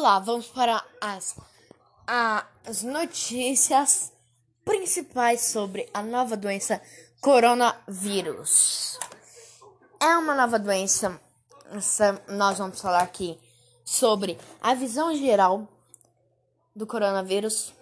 Olá, vamos para as, as notícias principais sobre a nova doença coronavírus. É uma nova doença, nós vamos falar aqui sobre a visão geral do coronavírus,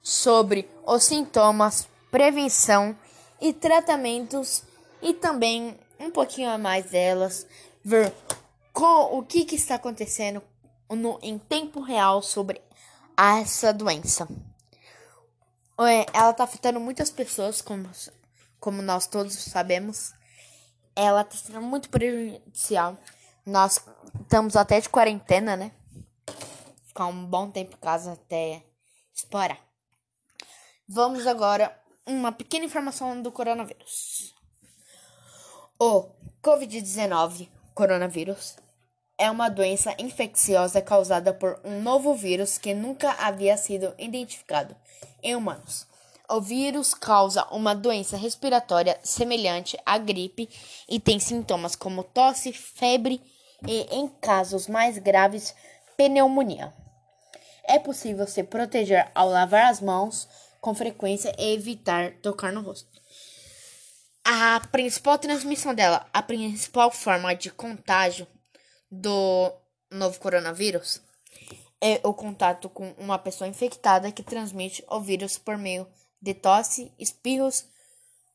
sobre os sintomas, prevenção e tratamentos e também um pouquinho a mais delas, ver com o que, que está acontecendo no, em tempo real sobre essa doença. É, ela está afetando muitas pessoas, como, como nós todos sabemos. Ela está sendo muito prejudicial. Nós estamos até de quarentena, né? Ficar um bom tempo em casa até explorar. Vamos agora uma pequena informação do coronavírus. O COVID-19, coronavírus, é uma doença infecciosa causada por um novo vírus que nunca havia sido identificado em humanos. O vírus causa uma doença respiratória semelhante à gripe e tem sintomas como tosse, febre e, em casos mais graves, pneumonia. É possível se proteger ao lavar as mãos com frequência e evitar tocar no rosto. A principal transmissão dela, a principal forma de contágio do novo coronavírus é o contato com uma pessoa infectada que transmite o vírus por meio de tosse, espirros,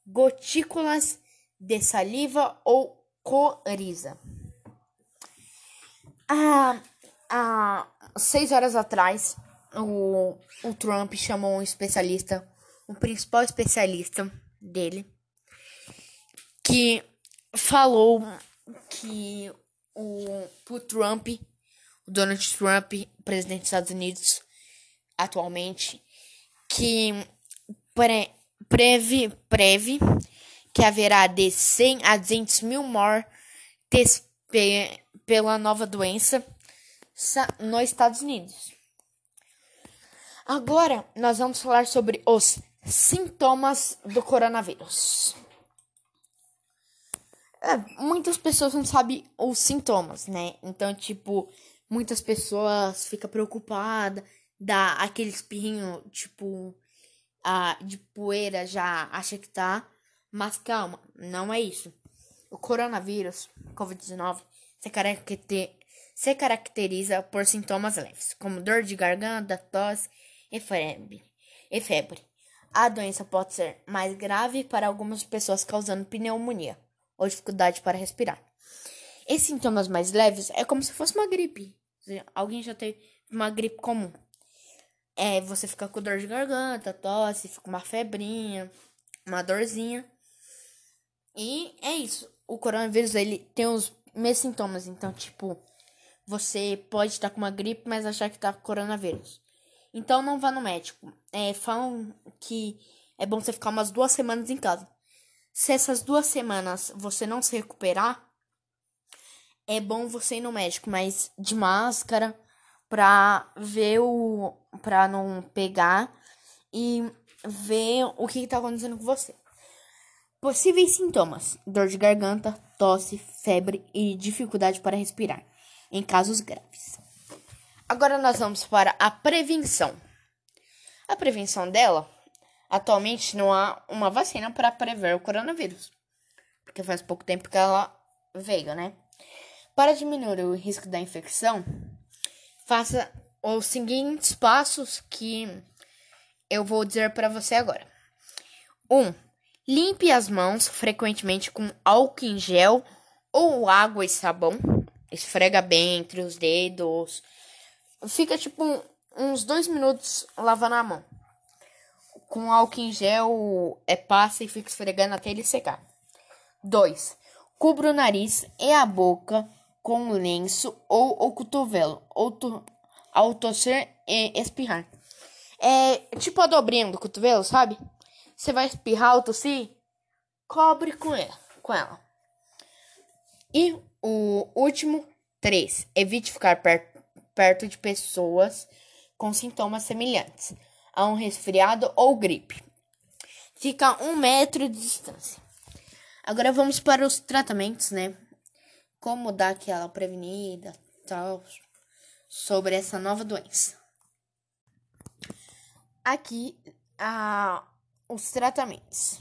gotículas de saliva ou coriza. Há, há seis horas atrás, o, o Trump chamou um especialista, o principal especialista dele, que falou que o, o Trump, o Donald Trump, presidente dos Estados Unidos atualmente, que pre, preve, preve que haverá de 100 a 200 mil mortes pe, pela nova doença nos Estados Unidos. Agora nós vamos falar sobre os sintomas do coronavírus. É, muitas pessoas não sabem os sintomas, né? Então, tipo, muitas pessoas ficam preocupadas, dá aquele espirrinho, tipo, a, de poeira, já acha que tá. Mas calma, não é isso. O coronavírus, Covid-19, se, caracter, se caracteriza por sintomas leves, como dor de garganta, tosse e febre. E febre. A doença pode ser mais grave para algumas pessoas, causando pneumonia ou dificuldade para respirar. Esses sintomas mais leves é como se fosse uma gripe. Alguém já teve uma gripe comum. É, você fica com dor de garganta, tosse, fica uma febrinha, uma dorzinha. E é isso. O coronavírus, ele tem os mesmos sintomas. Então, tipo, você pode estar com uma gripe, mas achar que tá com coronavírus. Então, não vá no médico. É, falam que é bom você ficar umas duas semanas em casa. Se essas duas semanas você não se recuperar, é bom você ir no médico, mas de máscara pra ver o. pra não pegar e ver o que, está acontecendo com você. Possíveis sintomas: dor de garganta, tosse, febre e dificuldade para respirar, em casos graves. Agora nós vamos para a prevenção. A prevenção dela Atualmente não há uma vacina para prever o coronavírus, porque faz pouco tempo que ela veio, né? Para diminuir o risco da infecção, faça os seguintes passos que eu vou dizer para você agora. 1. Um, limpe as mãos frequentemente com álcool em gel ou água e sabão. Esfrega bem entre os dedos. Fica tipo uns dois minutos lavando a mão com álcool em gel é, passa e fica esfregando até ele secar. 2. Cubra o nariz e a boca com lenço ou o cotovelo ou to, ao tosser e espirrar. É tipo a dobrinha do cotovelo, sabe? Você vai espirrar ou tossir, cobre com ela. Com ela. E o último, 3. Evite ficar per perto de pessoas com sintomas semelhantes a um resfriado ou gripe. Fica a um metro de distância. Agora vamos para os tratamentos, né? Como dar aquela prevenida, tal, sobre essa nova doença. Aqui, ah, os tratamentos.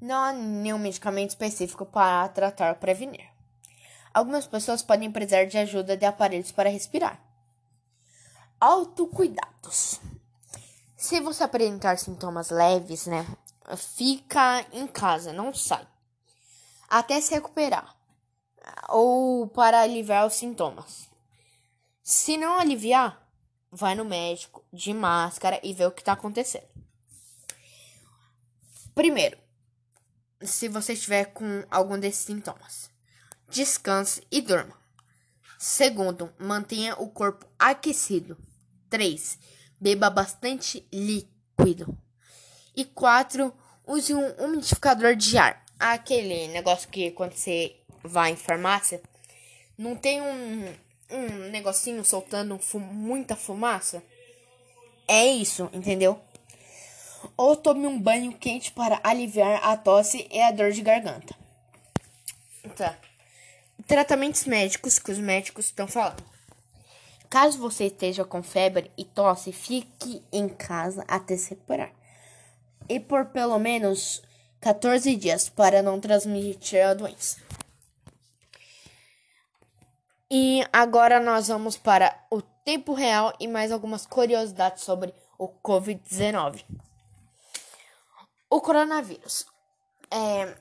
Não há nenhum medicamento específico para tratar ou prevenir. Algumas pessoas podem precisar de ajuda de aparelhos para respirar. Autocuidados. Se você apresentar sintomas leves, né, fica em casa, não sai. Até se recuperar ou para aliviar os sintomas. Se não aliviar, vai no médico de máscara e vê o que está acontecendo. Primeiro, se você estiver com algum desses sintomas, descanse e durma. Segundo, mantenha o corpo aquecido. 3. Beba bastante líquido. E 4. Use um umidificador de ar. Aquele negócio que quando você vai em farmácia, não tem um, um negocinho soltando fum muita fumaça? É isso, entendeu? Ou tome um banho quente para aliviar a tosse e a dor de garganta. Tá. Tratamentos médicos que os médicos estão falando. Caso você esteja com febre e tosse, fique em casa até se recuperar. E por pelo menos 14 dias para não transmitir a doença. E agora nós vamos para o tempo real e mais algumas curiosidades sobre o Covid-19. O coronavírus. É,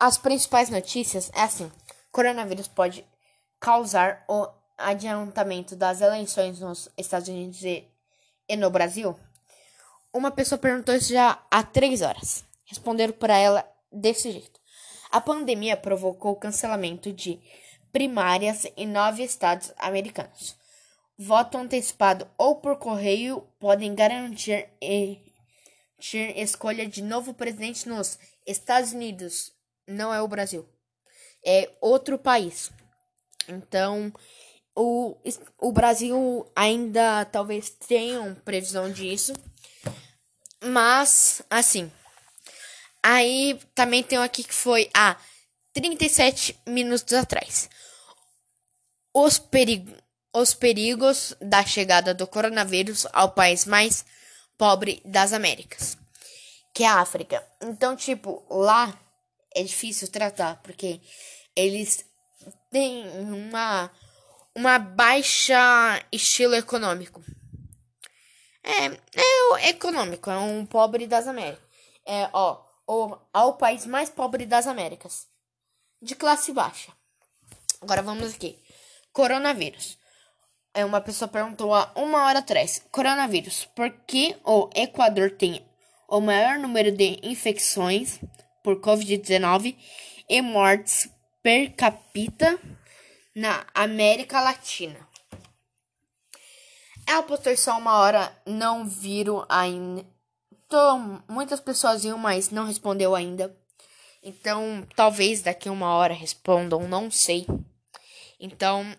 as principais notícias é assim: coronavírus pode causar o adiantamento das eleições nos Estados Unidos e, e no Brasil? Uma pessoa perguntou isso já há três horas. Responderam para ela desse jeito. A pandemia provocou o cancelamento de primárias em nove estados americanos. Voto antecipado ou por correio podem garantir escolha de novo presidente nos Estados Unidos. Não é o Brasil. É outro país. Então, o, o Brasil ainda talvez tenha previsão disso. Mas, assim. Aí também tem um aqui que foi há 37 minutos atrás. Os, perigo, os perigos da chegada do coronavírus ao país mais pobre das Américas, que é a África. Então, tipo, lá é difícil tratar, porque eles têm uma, uma baixa estilo econômico. É, é econômico, é um pobre das Américas. É, ó, o, ao país mais pobre das Américas. De classe baixa. Agora vamos aqui. Coronavírus. É uma pessoa perguntou há uma hora atrás. Coronavírus. Por que o Equador tem o maior número de infecções por Covid-19 e mortes per capita na América Latina? Ela postou só uma hora, não viram ainda. Muitas pessoas viram, mas não respondeu ainda. Então, talvez daqui uma hora respondam, não sei. Então,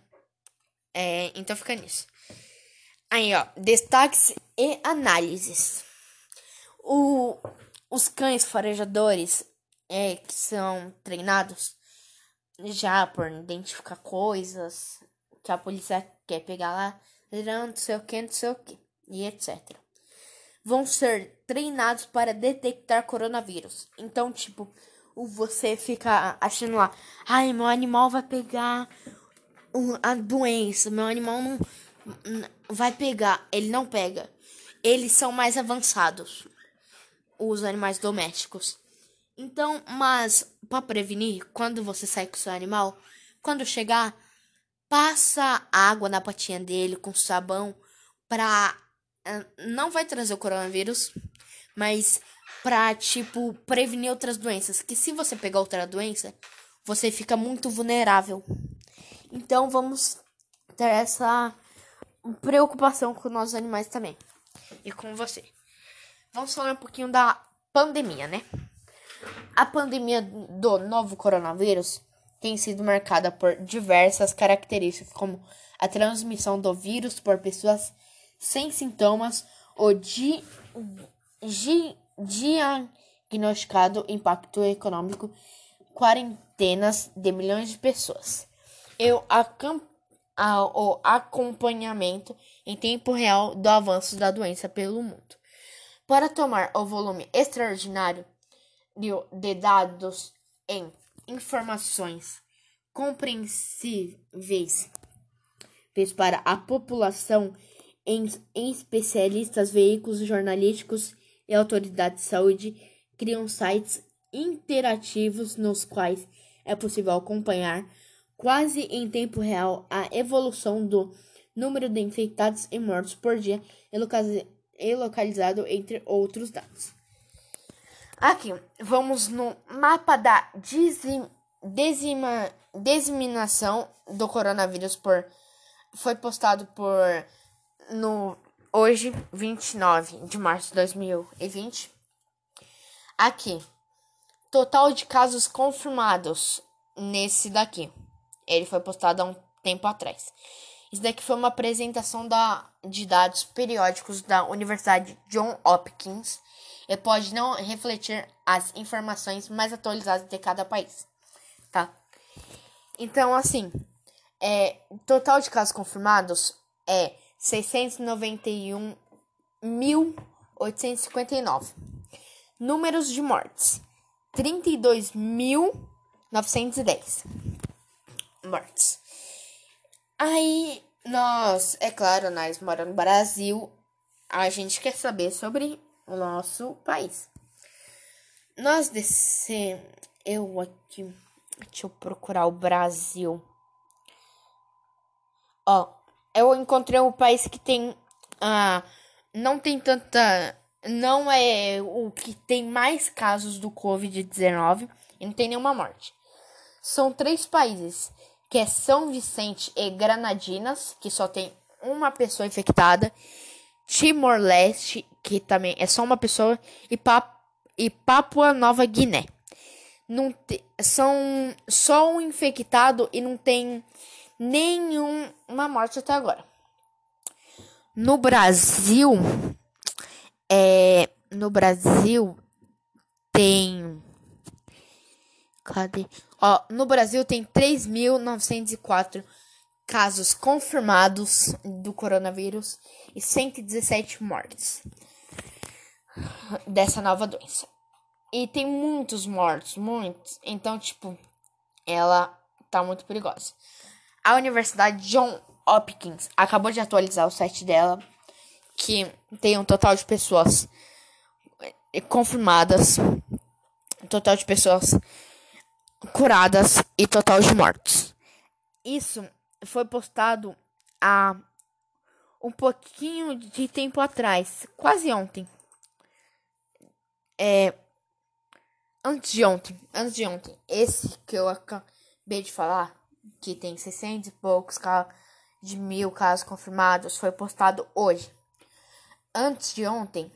é, então fica nisso. Aí, ó, destaques e análises. O, os cães farejadores é, que são treinados já por identificar coisas que a polícia quer pegar lá, não sei o que, não sei o que, e etc. Vão ser treinados para detectar coronavírus. Então, tipo, você fica achando lá, ai, meu animal vai pegar a doença, meu animal não vai pegar, ele não pega. Eles são mais avançados, os animais domésticos. Então, mas para prevenir, quando você sai com seu animal, quando chegar, passa água na patinha dele com sabão pra não vai trazer o coronavírus, mas pra tipo prevenir outras doenças, que se você pegar outra doença, você fica muito vulnerável. Então vamos ter essa preocupação com nossos animais também. E com você. Vamos falar um pouquinho da pandemia, né? A pandemia do novo coronavírus tem sido marcada por diversas características, como a transmissão do vírus por pessoas sem sintomas, o di, di, diagnosticado impacto econômico, quarentenas de milhões de pessoas eu o acompanhamento em tempo real do avanço da doença pelo mundo. Para tomar o volume extraordinário de dados em informações compreensíveis para a população, em, em especialistas, veículos jornalísticos e autoridades de saúde criam sites interativos nos quais é possível acompanhar quase em tempo real a evolução do número de infectados e mortos por dia e localizado entre outros dados. Aqui, vamos no mapa da dizima, disseminação do coronavírus por foi postado por no hoje 29 de março de 2020. Aqui, total de casos confirmados nesse daqui. Ele foi postado há um tempo atrás. Isso daqui foi uma apresentação da, de dados periódicos da Universidade John Hopkins e pode não refletir as informações mais atualizadas de cada país, tá? Então, assim, é, total de casos confirmados é 691.859. Números de mortes: 32.910 mortes. Aí, nós, é claro, nós moramos no Brasil, a gente quer saber sobre o nosso país. Nós descemos. Eu aqui. Deixa eu procurar o Brasil. Ó, eu encontrei um país que tem. Ah, não tem tanta. Não é o que tem mais casos do Covid-19 e não tem nenhuma morte. São três países, que é São Vicente e Granadinas, que só tem uma pessoa infectada. Timor-Leste, que também é só uma pessoa, e, Pap e Papua Nova Guiné. Não são só um infectado e não tem nenhuma morte até agora. No Brasil, é, no Brasil tem Cadê? Ó, no Brasil tem 3.904 casos confirmados do coronavírus e 117 mortes dessa nova doença. E tem muitos mortos, muitos. Então, tipo, ela tá muito perigosa. A Universidade John Hopkins acabou de atualizar o site dela, que tem um total de pessoas confirmadas, total de pessoas curadas e total de mortos. Isso foi postado há um pouquinho de tempo atrás, quase ontem. É, antes de ontem, antes de ontem, esse que eu acabei de falar, que tem 600 e poucos de mil casos confirmados, foi postado hoje. Antes de ontem,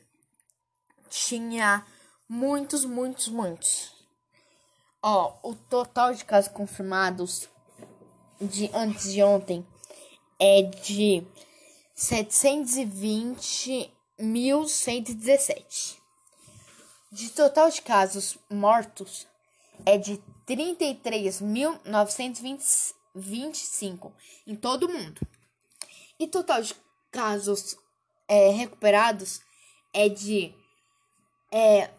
tinha muitos, muitos, muitos. Ó, o total de casos confirmados de antes de ontem é de 720.117. De total de casos mortos é de 33.925 em todo o mundo. E total de casos é, recuperados é de é,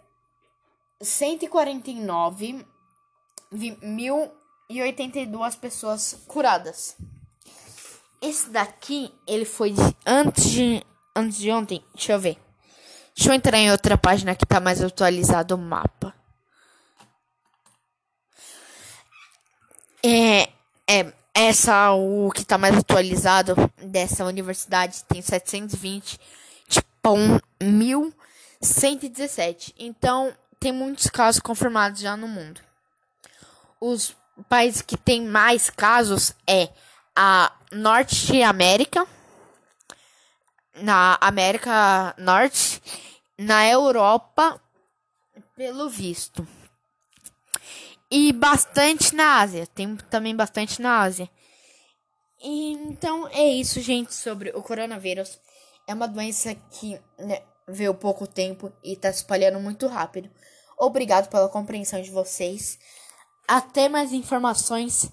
149.082 pessoas curadas. Esse daqui, ele foi de antes de, antes de ontem. Deixa eu ver. Deixa eu entrar em outra página que tá mais atualizado o mapa. É, é, essa, o que tá mais atualizado dessa universidade tem 720, tipo, 1117. Então, tem muitos casos confirmados já no mundo. Os países que tem mais casos é a Norte América, na América Norte, na Europa, pelo visto. E bastante na Ásia. Tem também bastante na Ásia. Então é isso, gente, sobre o coronavírus. É uma doença que né, veio pouco tempo e está se espalhando muito rápido. Obrigado pela compreensão de vocês. Até mais informações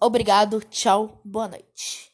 Obrigado, tchau, boa noite.